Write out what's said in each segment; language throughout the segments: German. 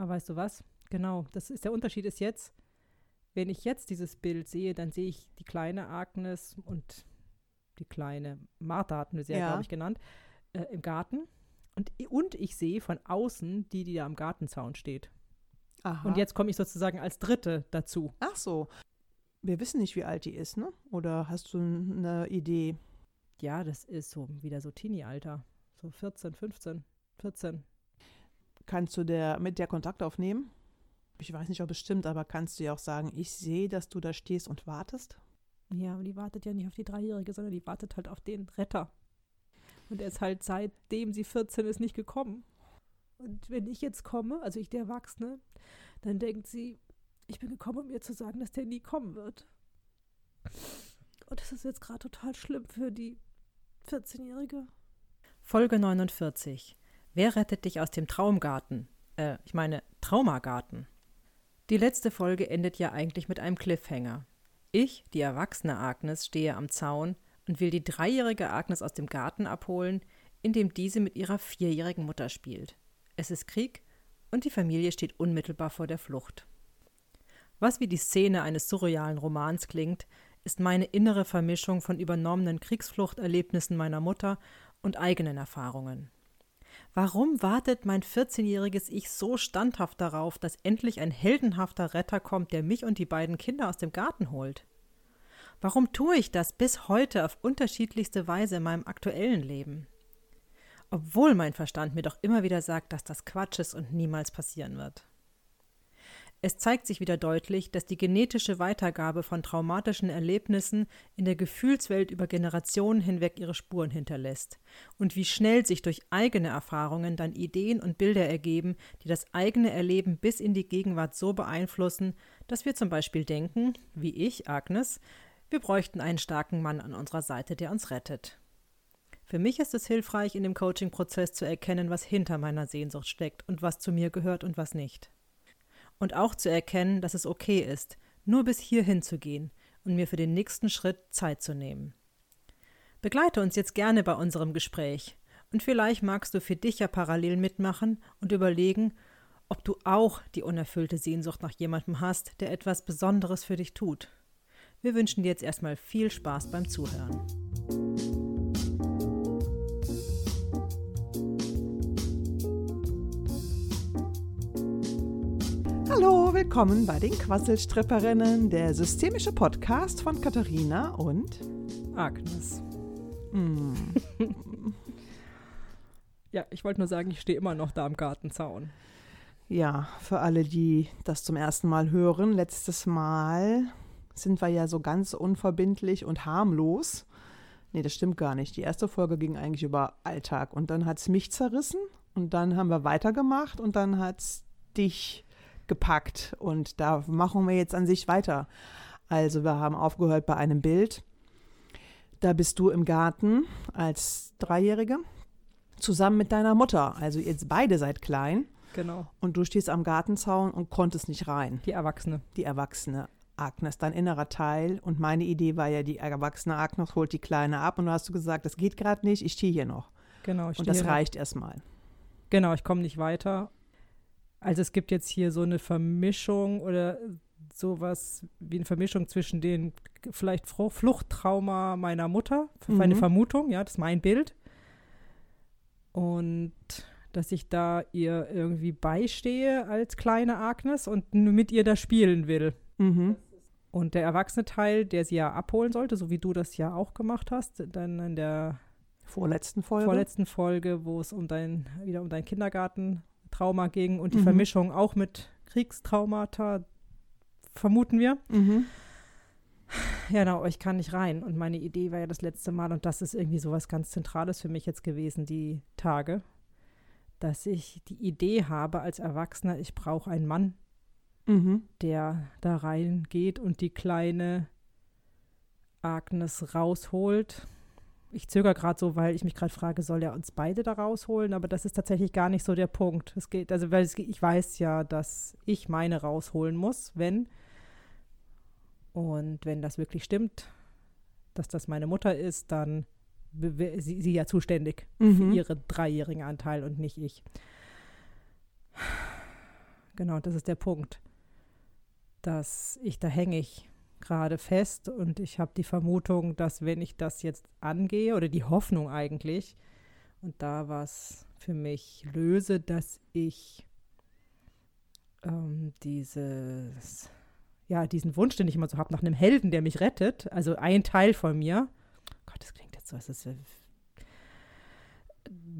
Aber weißt du was? Genau, das ist der Unterschied ist jetzt, wenn ich jetzt dieses Bild sehe, dann sehe ich die kleine Agnes und die kleine Martha hatten wir sie ja, Ja. glaube ich, genannt, äh, im Garten. Und, und ich sehe von außen die, die da am Gartenzaun steht. Aha. Und jetzt komme ich sozusagen als Dritte dazu. Ach so. Wir wissen nicht, wie alt die ist, ne? Oder hast du eine Idee? Ja, das ist so wieder so Teenie-Alter. So 14, 15, 14. Kannst du der, mit der Kontakt aufnehmen? Ich weiß nicht, ob es stimmt, aber kannst du ja auch sagen, ich sehe, dass du da stehst und wartest? Ja, aber die wartet ja nicht auf die Dreijährige, sondern die wartet halt auf den Retter. Und er ist halt seitdem sie 14 ist nicht gekommen. Und wenn ich jetzt komme, also ich der Erwachsene, dann denkt sie, ich bin gekommen, um ihr zu sagen, dass der nie kommen wird. Und das ist jetzt gerade total schlimm für die 14-Jährige. Folge 49. Wer rettet dich aus dem Traumgarten? Äh, ich meine, Traumagarten. Die letzte Folge endet ja eigentlich mit einem Cliffhanger. Ich, die erwachsene Agnes, stehe am Zaun und will die dreijährige Agnes aus dem Garten abholen, in dem diese mit ihrer vierjährigen Mutter spielt. Es ist Krieg und die Familie steht unmittelbar vor der Flucht. Was wie die Szene eines surrealen Romans klingt, ist meine innere Vermischung von übernommenen Kriegsfluchterlebnissen meiner Mutter und eigenen Erfahrungen. Warum wartet mein 14-jähriges Ich so standhaft darauf, dass endlich ein heldenhafter Retter kommt, der mich und die beiden Kinder aus dem Garten holt? Warum tue ich das bis heute auf unterschiedlichste Weise in meinem aktuellen Leben? Obwohl mein Verstand mir doch immer wieder sagt, dass das Quatsch ist und niemals passieren wird. Es zeigt sich wieder deutlich, dass die genetische Weitergabe von traumatischen Erlebnissen in der Gefühlswelt über Generationen hinweg ihre Spuren hinterlässt und wie schnell sich durch eigene Erfahrungen dann Ideen und Bilder ergeben, die das eigene Erleben bis in die Gegenwart so beeinflussen, dass wir zum Beispiel denken, wie ich, Agnes, wir bräuchten einen starken Mann an unserer Seite, der uns rettet. Für mich ist es hilfreich, in dem Coaching-Prozess zu erkennen, was hinter meiner Sehnsucht steckt und was zu mir gehört und was nicht. Und auch zu erkennen, dass es okay ist, nur bis hierhin zu gehen und mir für den nächsten Schritt Zeit zu nehmen. Begleite uns jetzt gerne bei unserem Gespräch und vielleicht magst du für dich ja parallel mitmachen und überlegen, ob du auch die unerfüllte Sehnsucht nach jemandem hast, der etwas Besonderes für dich tut. Wir wünschen dir jetzt erstmal viel Spaß beim Zuhören. Willkommen bei den Quasselstripperinnen, der systemische Podcast von Katharina und Agnes. mm, Ja, ich wollte nur sagen, ich stehe immer noch da am Gartenzaun. ja, für alle, die das zum ersten Mal hören, letztes Mal sind wir ja so ganz unverbindlich und harmlos. Nee, das stimmt gar nicht. Die erste Folge ging eigentlich über Alltag und dann hat es mich zerrissen und dann haben wir weitergemacht und dann hat es dich gepackt und da machen wir jetzt an sich weiter. Also wir haben aufgehört bei einem Bild. Da bist du im Garten als Dreijährige zusammen mit deiner Mutter. Also jetzt beide seid klein Genau. und du stehst am Gartenzaun und konntest nicht rein. Die Erwachsene. Die erwachsene Agnes, dein innerer Teil. Und meine Idee war ja, die erwachsene Agnes holt die Kleine ab und du hast du gesagt, das geht gerade nicht, ich stehe hier noch. Genau. Ich Und stehe das noch- reicht erstmal. Genau, ich komme nicht weiter. Also es gibt jetzt hier so eine Vermischung oder sowas wie eine Vermischung zwischen den vielleicht Fluchttrauma meiner Mutter, meine Mhm. Vermutung, ja, das ist mein Bild. Und dass ich da ihr irgendwie beistehe als kleine Agnes und mit ihr da spielen will. Mhm. Und der erwachsene Teil, der sie ja abholen sollte, so wie du das ja auch gemacht hast, dann in der Vorletzten Folge. vorletzten Folge, wo es um dein, wieder um dein Kindergartentrauma ging und die Mhm. Vermischung auch mit Kriegstraumata, vermuten wir. mhm. Ja, genau, ich kann nicht rein. Und meine Idee war ja das letzte Mal, und das ist irgendwie so was ganz Zentrales für mich jetzt gewesen, die Tage, dass ich die Idee habe als Erwachsener, ich brauche einen Mann, Mhm. der da reingeht und die kleine Agnes rausholt. Ich zögere gerade so, weil ich mich gerade frage, soll er uns beide da rausholen? Aber das ist tatsächlich gar nicht so der Punkt. Es geht, also weil es, ich weiß ja, dass ich meine rausholen muss, wenn und wenn das wirklich stimmt, dass das meine Mutter ist, dann sie, sie ja zuständig für Mhm. ihren dreijährigen Anteil und nicht ich. genau, das ist der Punkt. Dass ich, da hänge ich gerade fest und ich habe die Vermutung, dass wenn ich das jetzt angehe, oder die Hoffnung eigentlich, und da was für mich löse, dass ich ähm, dieses, ja, diesen Wunsch, den ich immer so habe, nach einem Helden, der mich rettet, also ein Teil von mir, Gott, das klingt jetzt so, es ist,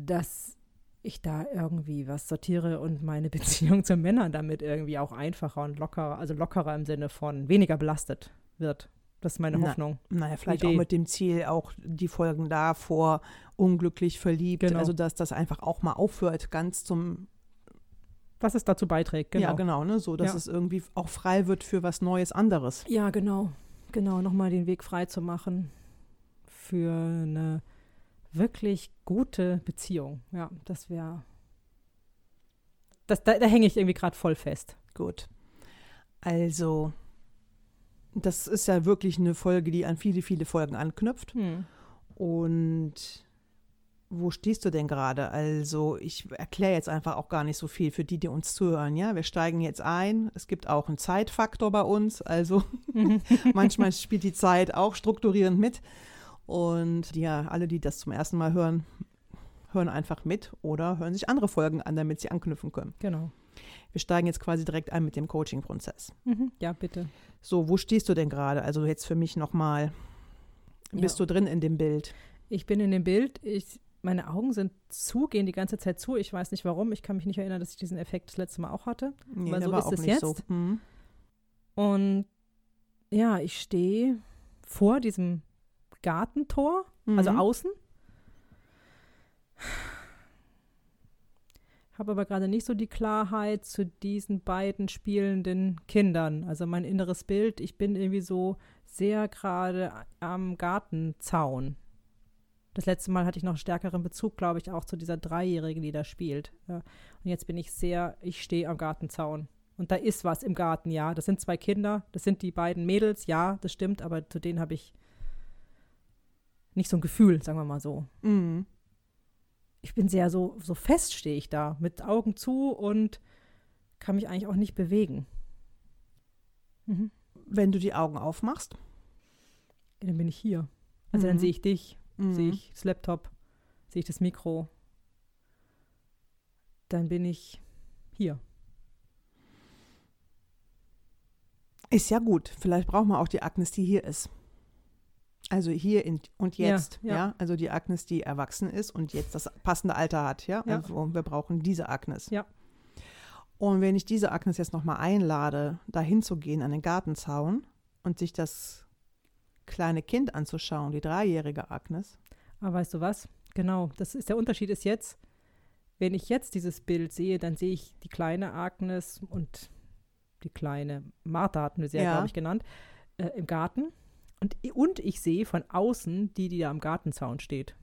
dass ich da irgendwie was sortiere und meine Beziehung zu Männern damit irgendwie auch einfacher und lockerer, also lockerer im Sinne von weniger belastet wird. Das ist meine Na, Hoffnung. Naja, vielleicht Idee. auch mit dem Ziel, auch die Folgen davor unglücklich verliebt, Genau. also dass das einfach auch mal aufhört, ganz zum, Was es dazu beiträgt, genau. ja genau, ne, so, dass Ja. es irgendwie auch frei wird für was Neues anderes. Ja, genau. Genau, nochmal den Weg frei zu machen für eine wirklich gute Beziehung. Ja, das wäre. Das, da, da hänge ich irgendwie gerade voll fest. Gut. Also, das ist ja wirklich eine Folge, die an viele, viele Folgen anknüpft. Und wo stehst du denn gerade? Also, ich erkläre jetzt einfach auch gar nicht so viel für die, die uns zuhören. Ja, wir steigen jetzt ein. Es gibt auch einen Zeitfaktor bei uns. Also, manchmal spielt die Zeit auch strukturierend mit. Und ja, alle, die das zum ersten Mal hören, hören einfach mit oder hören sich andere Folgen an, damit sie anknüpfen können. Genau. Wir steigen jetzt quasi direkt ein mit dem Coaching-Prozess. Mhm. Ja, bitte. So, wo stehst du denn gerade? Also jetzt für mich nochmal. Bist Ja. du drin in dem Bild? Ich bin in dem Bild. Ich, meine Augen sind zu, gehen die ganze Zeit zu. Ich weiß nicht warum. Ich kann mich nicht erinnern, dass ich diesen Effekt das letzte Mal auch hatte. Nee, Aber so ist auch es nicht so. jetzt. Mhm. Und ja, ich stehe vor diesem Gartentor, also Mhm. außen. Habe aber gerade nicht so die Klarheit zu diesen beiden spielenden Kindern. Also mein inneres Bild, ich bin irgendwie so sehr gerade am Gartenzaun. Das letzte Mal hatte ich noch einen stärkeren Bezug, glaube ich, auch zu dieser Dreijährigen, die da spielt. Ja. Und jetzt bin ich sehr, ich stehe am Gartenzaun. Und da ist was im Garten, ja. Das sind zwei Kinder, das sind die beiden Mädels, ja, das stimmt, aber zu denen habe ich nicht so ein Gefühl, sagen wir mal so. Mhm. Ich bin sehr so, so fest stehe ich da, mit Augen zu und kann mich eigentlich auch nicht bewegen. Mhm. Wenn du die Augen aufmachst, Ja, Dann bin ich hier. Also dann Mhm. sehe ich dich, mhm. sehe ich das Laptop, sehe ich das Mikro. Dann bin ich hier. ist ja gut. Vielleicht brauchen wir auch die Agnes, die hier ist. Also hier in, und Ja, jetzt, ja. ja, Also die Agnes, die erwachsen ist und jetzt das passende Alter hat, ja. Ja. Also wir brauchen diese Agnes. Ja. Und wenn ich diese Agnes jetzt nochmal einlade, dahin zu gehen an den Gartenzaun und sich das kleine Kind anzuschauen, die dreijährige Agnes, Aber weißt du was? Genau, das ist der Unterschied ist jetzt, wenn ich jetzt dieses Bild sehe, dann sehe ich die kleine Agnes und die kleine Martha hatten wir sie ja, Ja. glaube ich, genannt, äh, im Garten. Und, und ich sehe von außen die, die da am Gartenzaun steht.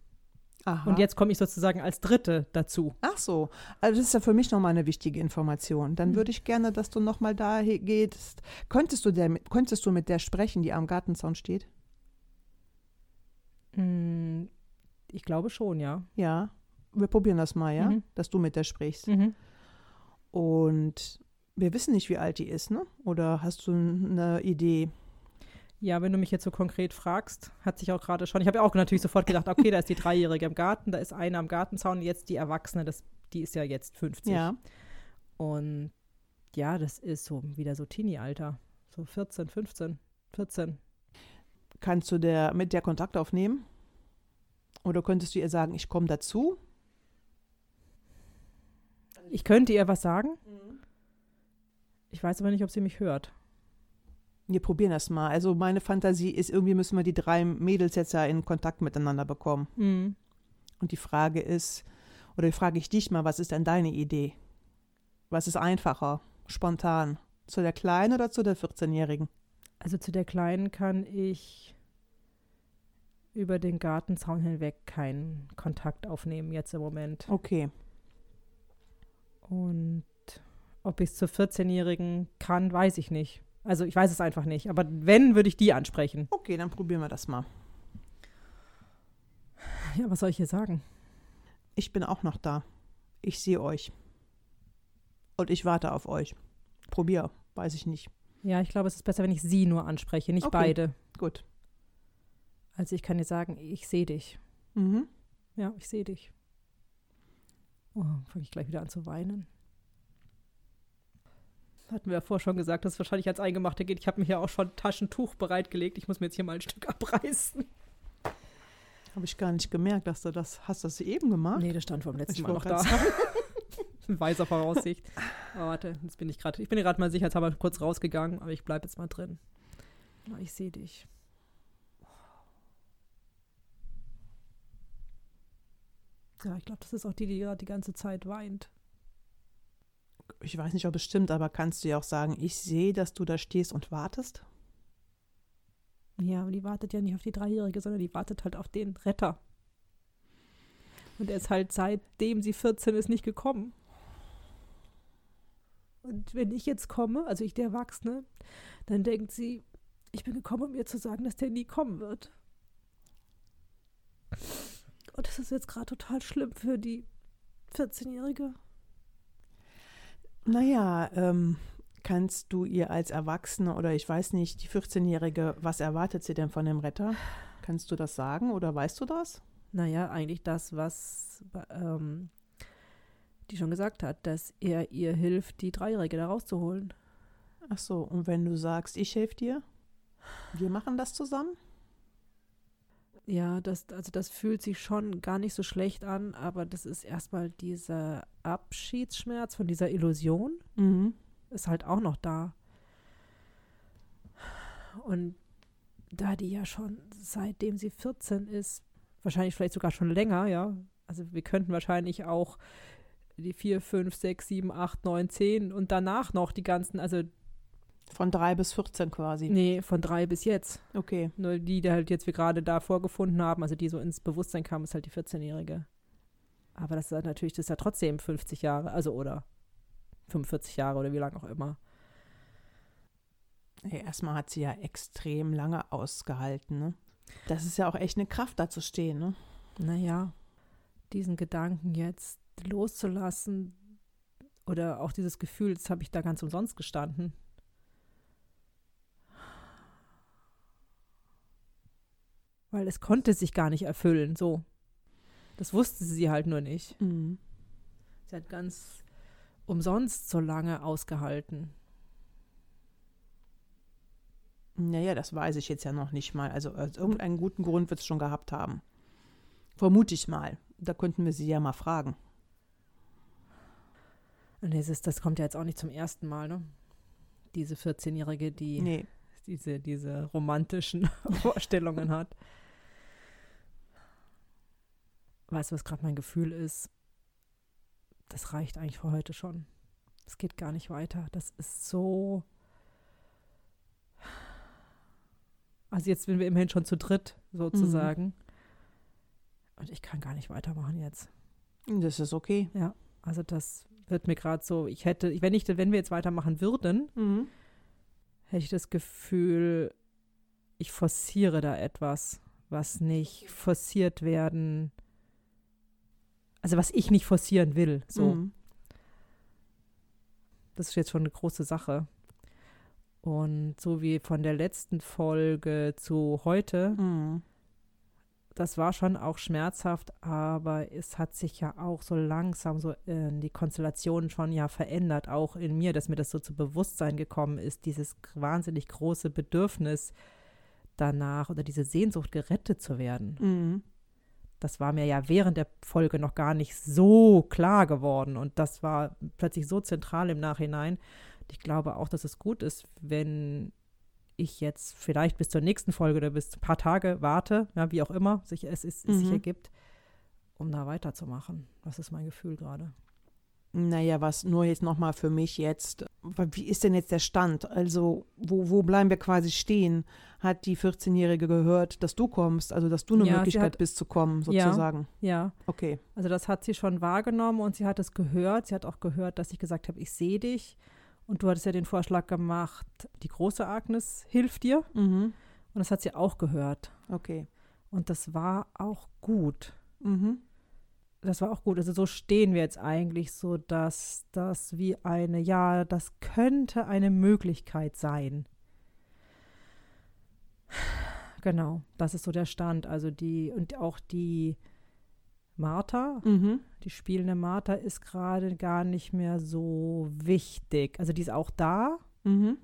Aha. Und jetzt komme ich sozusagen als Dritte dazu. Ach so, also das ist ja für mich nochmal eine wichtige Information. Dann Hm. würde ich gerne, dass du nochmal da gehst. Könntest du, der, könntest du mit der sprechen, die am Gartenzaun steht? Mm, Ich glaube schon, ja. Ja. Wir probieren das mal, ja? Mhm. Dass du mit der sprichst. Mhm. Und wir wissen nicht, wie alt die ist, ne? Oder hast du eine Idee? Ja, wenn du mich jetzt so konkret fragst, hat sich auch gerade schon, ich habe ja auch natürlich sofort gedacht, okay, da ist die Dreijährige im Garten, da ist eine am Gartenzaun, jetzt die Erwachsene, das, die ist ja jetzt 50. Ja. Und ja, das ist so wieder so Teenie-Alter. So 14, 15, 14. Kannst du der, mit der Kontakt aufnehmen? Oder könntest du ihr sagen, ich komme dazu? Ich könnte ihr was sagen. Ich weiß aber nicht, ob sie mich hört. Wir probieren das mal. Also meine Fantasie ist, irgendwie müssen wir die drei Mädels jetzt ja in Kontakt miteinander bekommen. Mhm. Und die Frage ist, oder frage ich dich mal, was ist denn deine Idee? Was ist einfacher, spontan? Zu der Kleinen oder zu der 14-Jährigen? Also zu der Kleinen kann ich über den Gartenzaun hinweg keinen Kontakt aufnehmen jetzt im Moment. Okay. Und ob ich es zur 14-Jährigen kann, weiß ich nicht. Also ich weiß es einfach nicht. Aber wenn, würde ich die ansprechen. Okay, dann probieren wir das mal. Ja, was soll ich hier sagen? Ich bin auch noch da. Ich sehe euch. Und ich warte auf euch. Probier, weiß ich nicht. Ja, ich glaube, es ist besser, wenn ich sie nur anspreche, nicht Okay. beide. Gut. Also ich kann dir sagen, ich sehe dich. Mhm. Ja, ich sehe dich. Oh, fange ich gleich wieder an zu weinen. Hatten wir ja vorher schon gesagt, dass es wahrscheinlich als Eingemachte geht. Ich habe mir hier auch schon Taschentuch bereitgelegt. Ich muss mir jetzt hier mal ein Stück abreißen. Habe ich gar nicht gemerkt, dass du das, hast du das eben gemacht? Nee, das stand vom letzten Ich Mal noch da. In weiser Voraussicht. Oh, warte, jetzt bin ich gerade. Ich bin gerade mal sicherheitshalber kurz rausgegangen, aber ich bleibe jetzt mal drin. Ich sehe dich. Ja, ich glaube, das ist auch die, die gerade die ganze Zeit weint. Ich weiß nicht, ob es stimmt, aber kannst du ja auch sagen, ich sehe, dass du da stehst und wartest? Ja, aber die wartet ja nicht auf die Dreijährige, sondern die wartet halt auf den Retter. Und er ist halt seitdem sie 14 ist nicht gekommen. Und wenn ich jetzt komme, also ich der Erwachsene, dann denkt sie, ich bin gekommen, um ihr zu sagen, dass der nie kommen wird. Und das ist jetzt gerade total schlimm für die 14-Jährige. Naja, ähm, kannst du ihr als Erwachsene oder ich weiß nicht, die 14-Jährige, was erwartet sie denn von dem Retter? Kannst du das sagen oder weißt du das? Naja, eigentlich das, was ähm, die schon gesagt hat, dass er ihr hilft, die Dreijährige da rauszuholen. Ach so, und wenn du sagst, ich helfe dir, wir machen das zusammen? Ja, das, also das fühlt sich schon gar nicht so schlecht an, aber das ist erstmal dieser Abschiedsschmerz von dieser Illusion, Mhm. ist halt auch noch da. Und da die ja schon seitdem sie 14 ist, wahrscheinlich vielleicht sogar schon länger, ja. Also wir könnten wahrscheinlich auch die 4, 5, 6, 7, 8, 9, 10 und danach noch die ganzen, also Von drei bis 14 quasi. nee, von drei bis jetzt. Okay. Nur die, die halt jetzt wir gerade da vorgefunden haben, also die so ins Bewusstsein kam, ist halt die 14-Jährige. Aber das ist natürlich, das ist ja trotzdem 50 Jahre, also oder 45 Jahre oder wie lange auch immer. Hey, erstmal hat sie ja extrem lange ausgehalten, ne? Das ist ja auch echt eine Kraft, da zu stehen, ne? Naja, diesen Gedanken jetzt loszulassen oder auch dieses Gefühl, jetzt habe ich da ganz umsonst gestanden. Weil es konnte sich gar nicht erfüllen, so. Das wusste sie halt nur nicht. Mhm. Sie hat ganz umsonst so lange ausgehalten. Naja, das weiß ich jetzt ja noch nicht mal. Also aus irgendeinen guten Grund wird es schon gehabt haben. Vermute ich mal. Da könnten wir sie ja mal fragen. Und das, ist, das kommt ja jetzt auch nicht zum ersten Mal, ne? Diese 14-Jährige, die Nee. diese, diese romantischen Vorstellungen hat. Weißt du, was gerade mein Gefühl ist? Das reicht eigentlich für heute schon. Es geht gar nicht weiter. Das ist so. Also jetzt sind wir immerhin schon zu dritt, sozusagen. Und ich kann gar nicht weitermachen jetzt. Das ist okay. Also das wird mir gerade so, ich hätte, wenn ich, wenn wir jetzt weitermachen würden, Mhm. hätte ich das Gefühl, ich forciere da etwas, was nicht forciert werden, also was ich nicht forcieren will. So, Mhm. das ist jetzt schon eine große Sache. Und so wie von der letzten Folge zu heute, Mhm. das war schon auch schmerzhaft, aber es hat sich ja auch so langsam so äh, die Konstellation schon ja verändert, auch in mir, dass mir das so zu Bewusstsein gekommen ist, dieses wahnsinnig große Bedürfnis danach oder diese Sehnsucht gerettet zu werden. Mhm. Das war mir ja während der Folge noch gar nicht so klar geworden und das war plötzlich so zentral im Nachhinein. Ich glaube auch, dass es gut ist, wenn ich jetzt vielleicht bis zur nächsten Folge oder bis ein paar Tage warte, ja, wie auch immer sich, es, es sich Mhm. ergibt, um da weiterzumachen. Das ist mein Gefühl gerade. Naja, was nur jetzt nochmal für mich jetzt, wie ist denn jetzt der Stand? Also, wo, wo bleiben wir quasi stehen? Hat die 14-Jährige gehört, dass du kommst, also dass du eine Ja, Möglichkeit hat- bist zu kommen, Ja. sozusagen? Ja, Okay. also das hat sie schon wahrgenommen und sie hat es gehört. Sie hat auch gehört, dass ich gesagt habe, ich sehe dich. Und du hattest ja den Vorschlag gemacht, die große Agnes hilft dir. Mhm. Und das hat sie auch gehört. Okay. Und das war auch gut. Mhm. Das war auch gut. Also so stehen wir jetzt eigentlich so, dass das wie eine, ja, das könnte eine Möglichkeit sein. Genau, das ist so der Stand. Also die, und auch die Martha, Mhm. die spielende Martha, ist gerade gar nicht mehr so wichtig. Also die ist auch da, Mhm.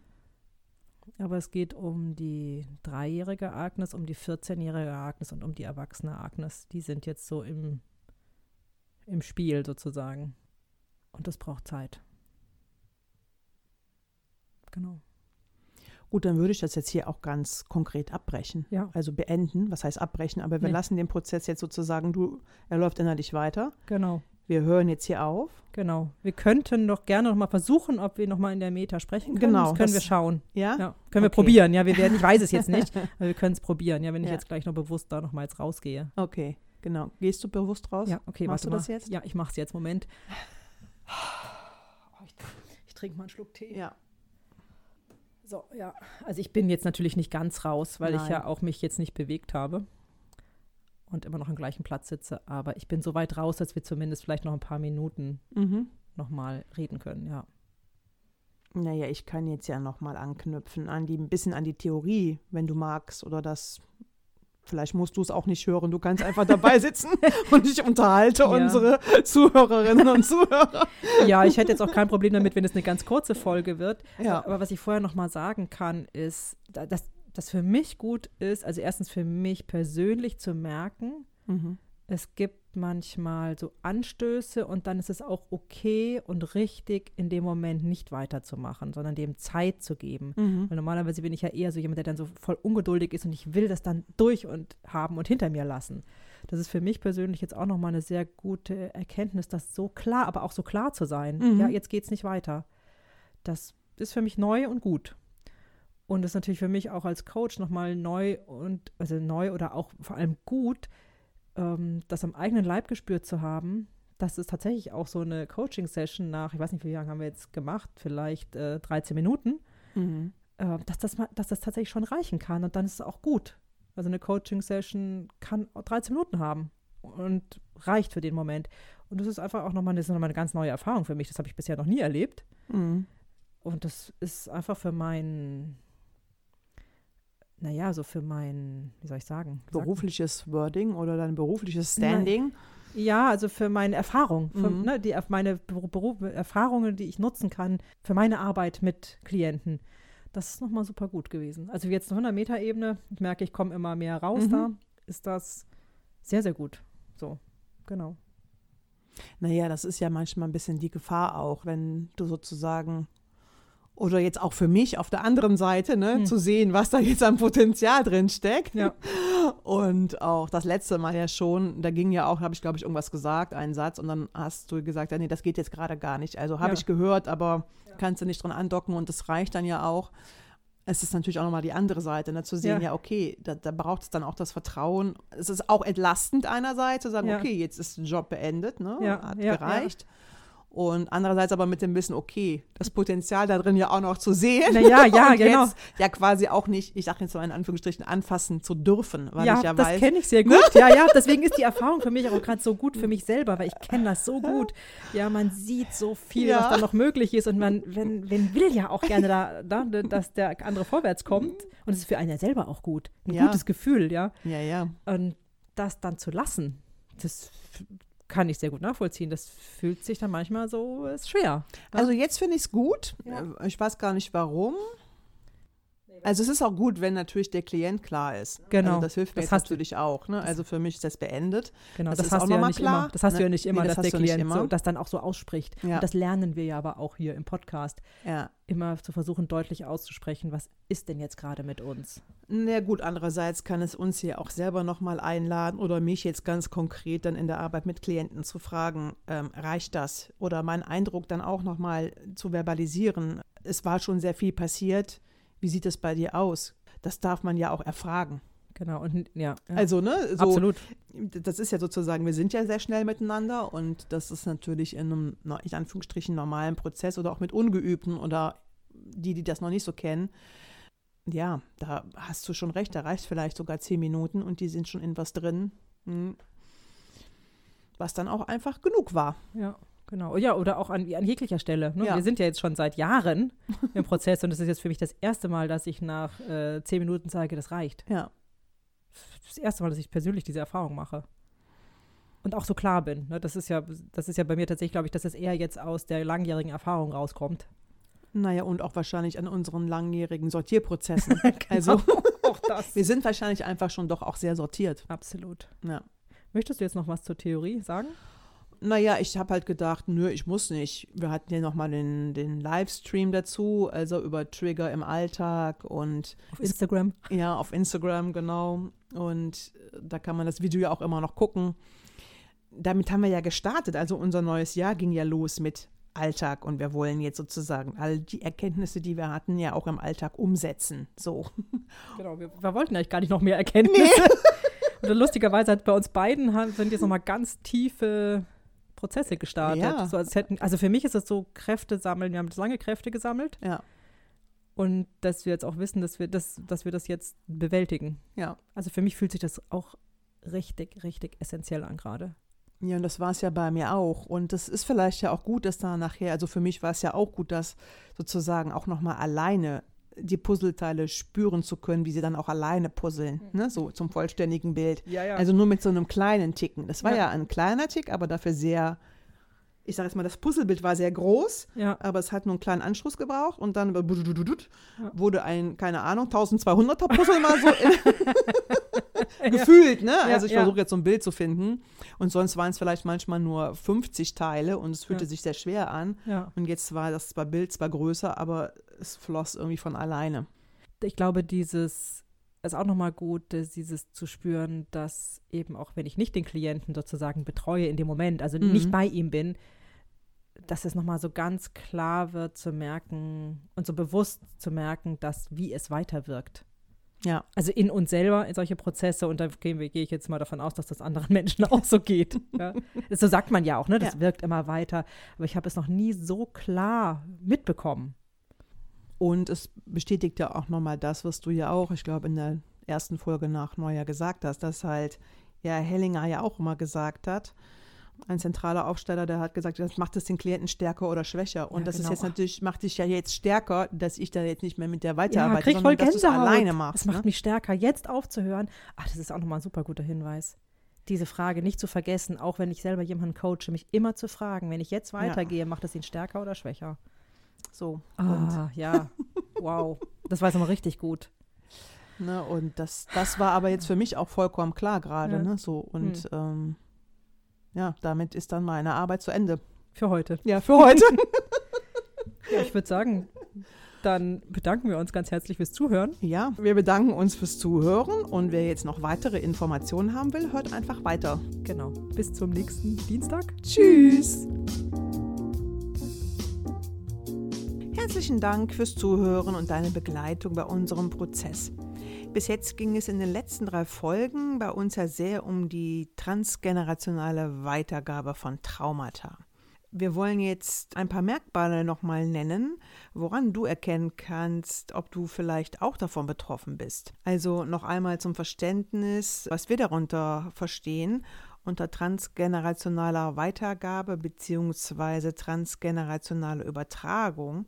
aber es geht um die dreijährige Agnes, um die 14-jährige Agnes und um die erwachsene Agnes. Die sind jetzt so im, im Spiel sozusagen. Und das braucht Zeit. Genau. Gut, dann würde ich das jetzt hier auch ganz konkret abbrechen. Ja, Also beenden, was heißt abbrechen, aber wir Nee. lassen den Prozess jetzt sozusagen, du, er läuft innerlich weiter. genau. Wir hören jetzt hier auf. Genau. Wir könnten doch gerne noch mal versuchen, ob wir noch mal in der Meta sprechen können. Genau, Das können wir das- schauen. Ja? Ja, können wir Okay. probieren. Ja, wir werden, ich weiß es jetzt nicht, aber wir können es probieren. Ja, wenn ich Ja. jetzt gleich noch bewusst da noch mal jetzt rausgehe. Okay, genau. Gehst du bewusst raus? Ja, okay, Machst du mal. das jetzt? Ja, ich mache es jetzt. Moment. Oh, ich, ich trinke mal einen Schluck Tee. Ja. So, ja. Also ich bin jetzt natürlich nicht ganz raus, weil ich Nein. ja auch mich jetzt nicht bewegt habe und immer noch am gleichen Platz sitze. Aber ich bin so weit raus, dass wir zumindest vielleicht noch ein paar Minuten Mhm. noch mal reden können. Ja. Naja, ich kann jetzt ja nochmal anknüpfen an die, ein bisschen an die Theorie, wenn du magst, oder das. Vielleicht musst du es auch nicht hören. Du kannst einfach dabei sitzen und ich unterhalte Ja. unsere Zuhörerinnen und Zuhörer. ja, ich hätte jetzt auch kein Problem damit, wenn es eine ganz kurze Folge wird. Ja. Aber was ich vorher noch mal sagen kann, ist, da- dass das für mich gut ist, also erstens für mich persönlich zu merken, Mhm. Es gibt manchmal so Anstöße und dann ist es auch okay und richtig, in dem Moment nicht weiterzumachen, sondern dem Zeit zu geben. Mhm. Weil normalerweise bin ich ja eher so jemand, der dann so voll ungeduldig ist und ich will das dann durch und haben und hinter mir lassen. Das ist für mich persönlich jetzt auch nochmal eine sehr gute Erkenntnis, das so klar, aber auch so klar zu sein. Mhm. Ja, jetzt geht es nicht weiter. Das ist für mich neu und gut. Und das ist natürlich für mich auch als Coach nochmal neu und, also neu oder auch vor allem gut, ähm, das am eigenen Leib gespürt zu haben. Das ist tatsächlich auch so eine Coaching-Session nach, ich weiß nicht, wie lange haben wir jetzt gemacht, vielleicht äh, 13 Minuten Mhm. äh, dass, das, dass das tatsächlich schon reichen kann und dann ist es auch gut. Also eine Coaching-Session kann auch 13 Minuten haben und reicht für den Moment. Und das ist einfach auch nochmal, das ist nochmal eine ganz neue Erfahrung für mich. Das habe ich bisher noch nie erlebt. Mhm. Und das ist einfach für mein, naja, so für mein, wie soll ich sagen? Berufliches Wording oder dein berufliches Standing. Ja, also für meine Erfahrung, für, Mhm. ne, die, meine Beru- Beruf, Erfahrungen, die ich nutzen kann für meine Arbeit mit Klienten. Das ist nochmal super gut gewesen. Also jetzt auf einer Metaebene, ich merke, ich komme immer mehr raus Mhm. da, ist das sehr, sehr gut. So, genau. Naja, das ist ja manchmal ein bisschen die Gefahr auch, wenn du sozusagen, oder jetzt auch für mich auf der anderen Seite, ne, Hm. zu sehen, was da jetzt an Potenzial drin steckt. Ja. Und auch das letzte Mal ja schon, da ging ja auch, habe ich glaube ich irgendwas gesagt, einen Satz, und dann hast du gesagt, ja, nee, das geht jetzt gerade gar nicht. Also habe Ja. ich gehört, aber kannst du nicht dran andocken und das reicht dann ja auch. Es ist natürlich auch nochmal die andere Seite, ne, zu sehen, ja, Ja. okay, da, da braucht es dann auch das Vertrauen. Es ist auch entlastend einerseits, zu sagen, Ja. okay, jetzt ist der Job beendet, ne, Ja, hat ja, gereicht. Und andererseits aber mit dem Wissen, okay, das Potenzial da drin ja auch noch zu sehen. Na ja, ja, genau. Ja quasi auch nicht, ich sage jetzt mal in Anführungsstrichen, anfassen zu dürfen, weil ja, ich ja das weiß, kenne ich sehr gut. Ja, ja, deswegen ist die Erfahrung für mich auch gerade so gut für mich selber, weil ich kenne das so gut. Ja, man sieht so viel, Ja. was da noch möglich ist und man, wenn, wenn will ja auch gerne da, da, dass der andere vorwärts kommt. Und es ist für einen ja selber auch gut. Ein Ja. gutes Gefühl, ja. ja, ja. Und das dann zu lassen, das kann ich sehr gut nachvollziehen. Das fühlt sich dann manchmal so, ist schwer. Ja. Also jetzt finde ich es gut. Ja. Ich weiß gar nicht warum. Also es ist auch gut, wenn natürlich der Klient klar ist. Genau. Also das hilft mir Das jetzt hast du- natürlich auch. Ne? Also für mich ist das beendet. Genau, Das das, ist hast auch du ja klar, immer. Das hast du ne? ja nicht immer, Nee, das dass der hast du nicht Klient immer. so, das dann auch so ausspricht. Ja. Und das lernen wir ja aber auch hier im Podcast. Ja. Immer zu versuchen, deutlich auszusprechen, was ist denn jetzt gerade mit uns? Na gut, andererseits kann es uns hier auch selber nochmal einladen oder mich jetzt ganz konkret dann in der Arbeit mit Klienten zu fragen, ähm, reicht das? Oder meinen Eindruck dann auch nochmal zu verbalisieren. Es war schon sehr viel passiert. Wie sieht es bei dir aus? Das darf man ja auch erfragen. Genau, und ja, ja Also, ne, so, absolut. das ist ja sozusagen, wir sind ja sehr schnell miteinander und das ist natürlich in einem, in Anführungsstrichen, normalen Prozess oder auch mit Ungeübten oder die, die das noch nicht so kennen. Ja, da hast du schon recht, da reicht vielleicht sogar zehn Minuten und die sind schon in was drin. Hm. was dann auch einfach genug war. Ja. Genau, ja, oder auch an, an jeglicher Stelle. Ne? Ja. Wir sind ja jetzt schon seit Jahren im Prozess und es ist jetzt für mich das erste Mal, dass ich nach äh, zehn Minuten sage, das reicht. Ja. Das erste Mal, dass ich persönlich diese Erfahrung mache. Und auch so klar bin. Ne? Das, ist ja, das ist ja bei mir tatsächlich, glaube ich, dass es eher jetzt aus der langjährigen Erfahrung rauskommt. Naja, und auch wahrscheinlich an unseren langjährigen Sortierprozessen. Also auch das. wir sind wahrscheinlich einfach schon doch auch sehr sortiert. Absolut. Ja. Möchtest du jetzt noch was zur Theorie sagen? Naja, ich habe halt gedacht, nö, ich muss nicht. Wir hatten ja nochmal den, den Livestream dazu, also über Trigger im Alltag und Auf Instagram. ja, auf Instagram, genau. Und da kann man das Video ja auch immer noch gucken. Damit haben wir ja gestartet. Also unser neues Jahr ging ja los mit Alltag und wir wollen jetzt sozusagen all die Erkenntnisse, die wir hatten, ja auch im Alltag umsetzen. So. Genau, wir, wir wollten eigentlich gar nicht noch mehr Erkenntnisse. Und lustigerweise hat bei uns beiden sind jetzt nochmal ganz tiefe Prozesse gestartet. Ja. So, als hätten, also für mich ist es so Kräfte sammeln. Wir haben lange Kräfte gesammelt Ja, und dass wir jetzt auch wissen, dass wir das, dass wir das jetzt bewältigen. ja. Also für mich fühlt sich das auch richtig, richtig essentiell an gerade. Ja, und das war es ja bei mir auch. Und das ist vielleicht ja auch gut, dass da nachher, also für mich war es ja auch gut, das sozusagen auch nochmal alleine die Puzzleteile spüren zu können, wie sie dann auch alleine puzzeln, ne? so zum vollständigen Bild. Ja, ja. Also nur mit so einem kleinen Ticken. Das war Ja. ja, ein kleiner Tick, aber dafür sehr, ich sage jetzt mal, das Puzzlebild war sehr groß, ja, aber es hat nur einen kleinen Anschluss gebraucht und dann wurde ein, keine Ahnung, 1200er Puzzle mal so ja. gefühlt, ne? Ja, Also ich versuche jetzt so ein Bild zu finden und sonst waren es vielleicht manchmal nur 50 Teile und es fühlte sich sehr schwer an und jetzt war das zwar Bild zwar größer, aber es floss irgendwie von alleine. ich glaube, dieses ist auch nochmal gut, dieses zu spüren, dass eben auch wenn ich nicht den Klienten sozusagen betreue in dem Moment, also Mhm. nicht bei ihm bin, dass es nochmal so ganz klar wird zu merken und so bewusst zu merken, dass wie es weiterwirkt. Ja, Also in uns selber, in solche Prozesse und da gehe gehe ich jetzt mal davon aus, dass das anderen Menschen auch so geht. Ja. So sagt man ja auch, ne? Das Ja. wirkt immer weiter. Aber ich habe es noch nie so klar mitbekommen. Und es bestätigt ja auch nochmal das, was du ja auch, ich glaube, in der ersten Folge nach Neujahr gesagt hast, dass halt ja Hellinger ja auch immer gesagt hat, ein zentraler Aufsteller, der hat gesagt, das macht es den Klienten stärker oder schwächer. Und Ja, das genau. ist jetzt natürlich, macht dich ja jetzt stärker, dass ich da jetzt nicht mehr mit der Ja, weiterarbeite, voll sondern dass du es alleine machst. Das macht ne? mich stärker, jetzt aufzuhören. Ach, das ist auch nochmal ein super guter Hinweis. Diese Frage nicht zu vergessen, auch wenn ich selber jemanden coache, mich immer zu fragen, wenn ich jetzt weitergehe, macht das ihn stärker oder schwächer? So. Ah, ja. Wow. Das war jetzt mal richtig gut. Und, ne, und das, das war aber jetzt für mich auch vollkommen klar gerade. Ja. Hm. Ne, so. Und ähm, ja, damit ist dann meine Arbeit zu Ende. Für heute. Ja, für heute. Ja, ich würde sagen, dann bedanken wir uns ganz herzlich fürs Zuhören. Ja, wir bedanken uns fürs Zuhören und wer jetzt noch weitere Informationen haben will, hört einfach weiter. Genau. Bis zum nächsten Dienstag. Tschüss! Herzlichen Dank fürs Zuhören und deine Begleitung bei unserem Prozess. Bis jetzt ging es in den letzten drei Folgen bei uns ja sehr um die transgenerationale Weitergabe von Traumata. Wir wollen jetzt ein paar Merkmale nochmal nennen, woran du erkennen kannst, ob du vielleicht auch davon betroffen bist. Also noch einmal zum Verständnis, was wir darunter verstehen unter transgenerationaler Weitergabe bzw. transgenerationale Übertragung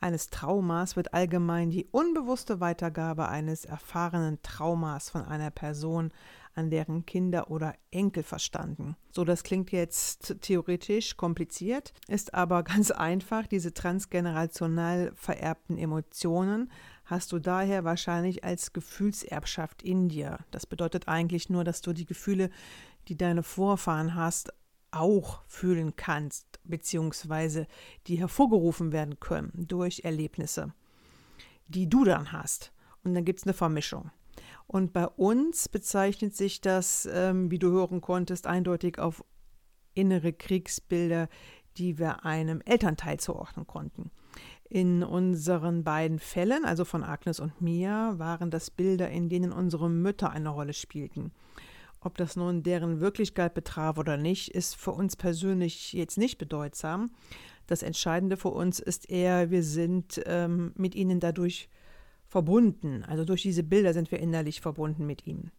eines Traumas wird allgemein die unbewusste Weitergabe eines erfahrenen Traumas von einer Person an deren Kinder oder Enkel verstanden. So, das klingt jetzt theoretisch kompliziert, ist aber ganz einfach. Diese transgenerational vererbten Emotionen hast du daher wahrscheinlich als Gefühlserbschaft in dir. Das bedeutet eigentlich nur, dass du die Gefühle, die deine Vorfahren hast, auch fühlen kannst, beziehungsweise die hervorgerufen werden können durch Erlebnisse, die du dann hast. Und dann gibt es eine Vermischung. Und bei uns bezeichnet sich das, ähm, wie du hören konntest, eindeutig auf innere Kriegsbilder, die wir einem Elternteil zuordnen konnten. In unseren beiden Fällen, also von Agnes und mir, waren das Bilder, in denen unsere Mütter eine Rolle spielten. Ob das nun deren Wirklichkeit betraf oder nicht, ist für uns persönlich jetzt nicht bedeutsam. Das Entscheidende für uns ist eher, wir sind ähm, mit ihnen dadurch verbunden. Also durch diese Bilder sind wir innerlich verbunden mit ihnen.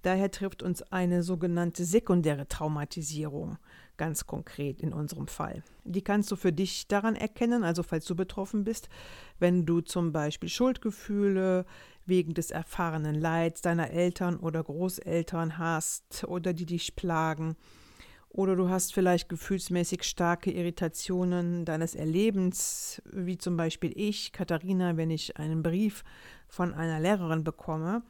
Daher trifft uns eine sogenannte sekundäre Traumatisierung ganz konkret in unserem Fall. Die kannst du für dich daran erkennen, also falls du betroffen bist, wenn du zum Beispiel Schuldgefühle wegen des erfahrenen Leids deiner Eltern oder Großeltern hast oder die dich plagen. Oder du hast vielleicht gefühlsmäßig starke Irritationen deines Erlebens, wie zum Beispiel ich, Katharina, wenn ich einen Brief von einer Lehrerin bekomme,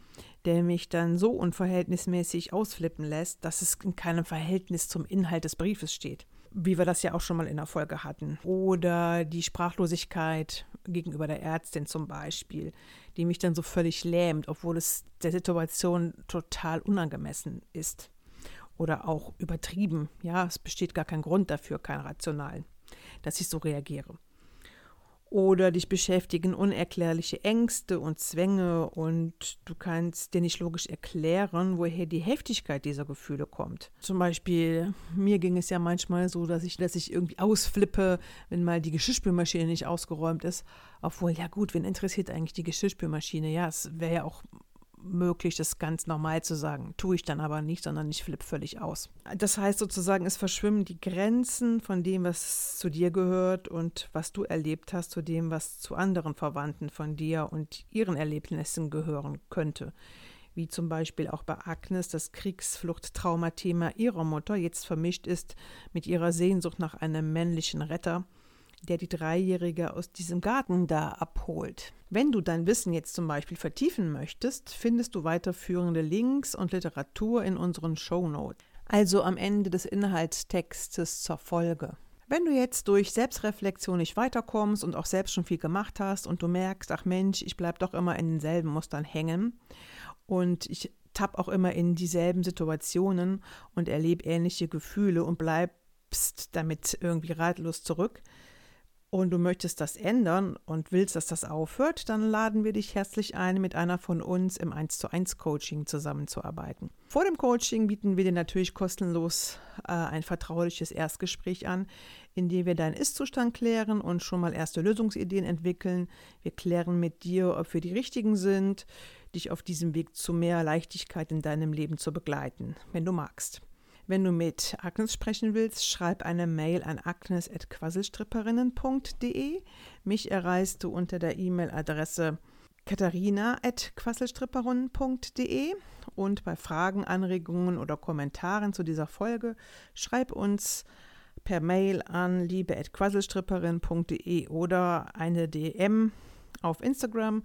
der mich dann so unverhältnismäßig ausflippen lässt, dass es in keinem Verhältnis zum Inhalt des Briefes steht. Wie wir das ja auch schon mal in der Folge hatten. Oder die Sprachlosigkeit gegenüber der Ärztin zum Beispiel, die mich dann so völlig lähmt, obwohl es der Situation total unangemessen ist. Oder auch übertrieben. Ja, es besteht gar kein Grund dafür, kein rationalen, dass ich so reagiere oder dich beschäftigen unerklärliche Ängste und Zwänge und du kannst dir nicht logisch erklären, woher die Heftigkeit dieser Gefühle kommt. Zum Beispiel, mir ging es ja manchmal so, dass ich, dass ich irgendwie ausflippe, wenn mal die Geschirrspülmaschine nicht ausgeräumt ist. Obwohl, ja gut, wen interessiert eigentlich die Geschirrspülmaschine? Ja, es wäre ja auch möglich, das ganz normal zu sagen. Tue ich dann aber nicht, sondern ich flippe völlig aus. Das heißt sozusagen, es verschwimmen die Grenzen von dem, was zu dir gehört und was du erlebt hast, zu dem, was zu anderen Verwandten von dir und ihren Erlebnissen gehören könnte. Wie zum Beispiel auch bei Agnes das Kriegsfluchttraumathema ihrer Mutter jetzt vermischt ist mit ihrer Sehnsucht nach einem männlichen Retter der die Dreijährige aus diesem Garten da abholt. Wenn du dein Wissen jetzt zum Beispiel vertiefen möchtest, findest du weiterführende Links und Literatur in unseren Shownotes. Also am Ende des Inhaltstextes zur Folge. Wenn du jetzt durch Selbstreflexion nicht weiterkommst und auch selbst schon viel gemacht hast und du merkst, ach Mensch, ich bleibe doch immer in denselben Mustern hängen und ich tapp auch immer in dieselben Situationen und erlebe ähnliche Gefühle und bleibst damit irgendwie ratlos zurück, und du möchtest das ändern und willst, dass das aufhört, dann laden wir dich herzlich ein, mit einer von uns im 1 zu 1 Coaching zusammenzuarbeiten. Vor dem Coaching bieten wir dir natürlich kostenlos äh, ein vertrauliches Erstgespräch an, in dem wir deinen Ist-Zustand klären und schon mal erste Lösungsideen entwickeln. Wir klären mit dir, ob wir die richtigen sind, dich auf diesem Weg zu mehr Leichtigkeit in deinem Leben zu begleiten, wenn du magst. Wenn du mit Agnes sprechen willst, schreib eine Mail an agnes.quasselstripperinnen.de. Mich erreichst du unter der E-Mail-Adresse katharina.quasselstripperinnen.de und bei Fragen, Anregungen oder Kommentaren zu dieser Folge schreib uns per Mail an liebe.quasselstripperin.de oder eine DM auf Instagram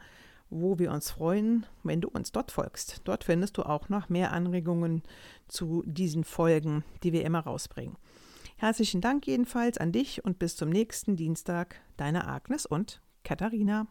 wo wir uns freuen, wenn du uns dort folgst. Dort findest du auch noch mehr Anregungen zu diesen Folgen, die wir immer rausbringen. Herzlichen Dank jedenfalls an dich und bis zum nächsten Dienstag, deine Agnes und Katharina.